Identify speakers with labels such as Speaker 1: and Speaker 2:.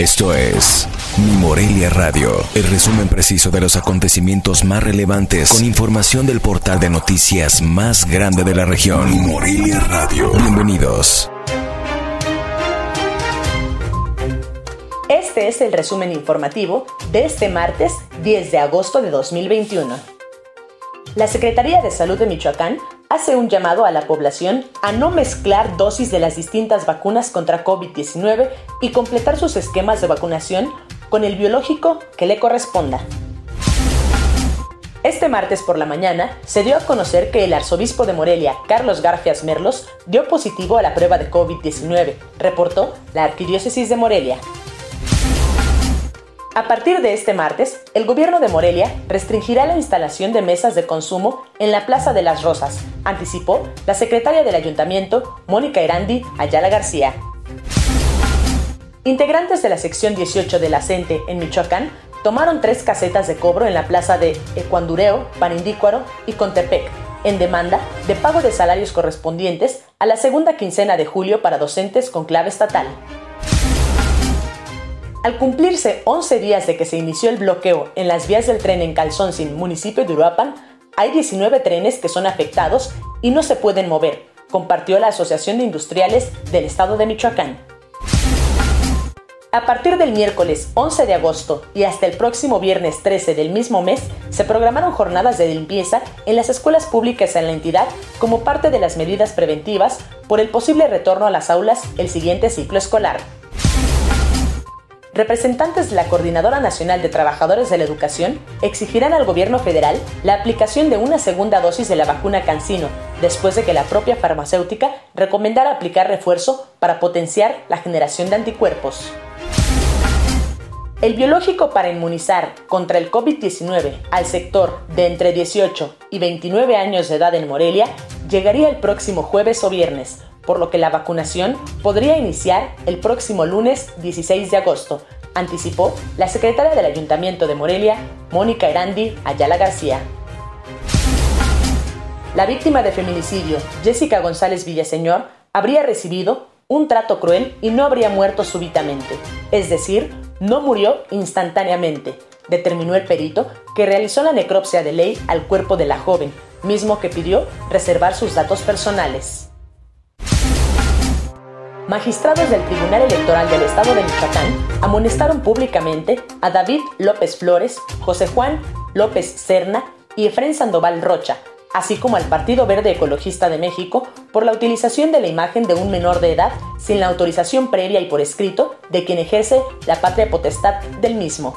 Speaker 1: Esto es Mi Morelia Radio, el resumen preciso de los acontecimientos más relevantes con información del portal de noticias más grande de la región. Mi Morelia Radio. Bienvenidos.
Speaker 2: Este es el resumen informativo de este martes 10 de agosto de 2021. La Secretaría de Salud de Michoacán hace un llamado a la población a no mezclar dosis de las distintas vacunas contra COVID-19 y completar sus esquemas de vacunación con el biológico que le corresponda. Este martes por la mañana se dio a conocer que el arzobispo de Morelia, Carlos Garfias Merlos, dio positivo a la prueba de COVID-19, reportó la Arquidiócesis de Morelia. A partir de este martes, el gobierno de Morelia restringirá la instalación de mesas de consumo en la Plaza de las Rosas, anticipó la secretaria del ayuntamiento, Mónica Erandi Ayala García. Integrantes de la sección 18 de la CENTE en Michoacán tomaron tres casetas de cobro en la plaza de Ecuandureo, Panindícuaro y Contepec, en demanda de pago de salarios correspondientes a la segunda quincena de julio para docentes con clave estatal. Al cumplirse 11 días de que se inició el bloqueo en las vías del tren en Calzóncin, municipio de Uruapan, hay 19 trenes que son afectados y no se pueden mover, compartió la Asociación de Industriales del Estado de Michoacán. A partir del miércoles 11 de agosto y hasta el próximo viernes 13 del mismo mes, se programaron jornadas de limpieza en las escuelas públicas en la entidad como parte de las medidas preventivas por el posible retorno a las aulas el siguiente ciclo escolar representantes de la Coordinadora Nacional de Trabajadores de la Educación exigirán al gobierno federal la aplicación de una segunda dosis de la vacuna Cancino, después de que la propia farmacéutica recomendara aplicar refuerzo para potenciar la generación de anticuerpos. El biológico para inmunizar contra el COVID-19 al sector de entre 18 y 29 años de edad en Morelia llegaría el próximo jueves o viernes, por lo que la vacunación podría iniciar el próximo lunes 16 de agosto, anticipó la secretaria del Ayuntamiento de Morelia, Mónica Erandi Ayala García. La víctima de feminicidio, Jessica González Villaseñor, habría recibido un trato cruel y no habría muerto súbitamente, es decir, no murió instantáneamente, determinó el perito que realizó la necropsia de ley al cuerpo de la joven, mismo que pidió reservar sus datos personales. Magistrados del Tribunal Electoral del Estado de Michoacán amonestaron públicamente a David López Flores, José Juan López Cerna y Efren Sandoval Rocha, así como al Partido Verde Ecologista de México por la utilización de la imagen de un menor de edad sin la autorización previa y por escrito de quien ejerce la patria potestad del mismo.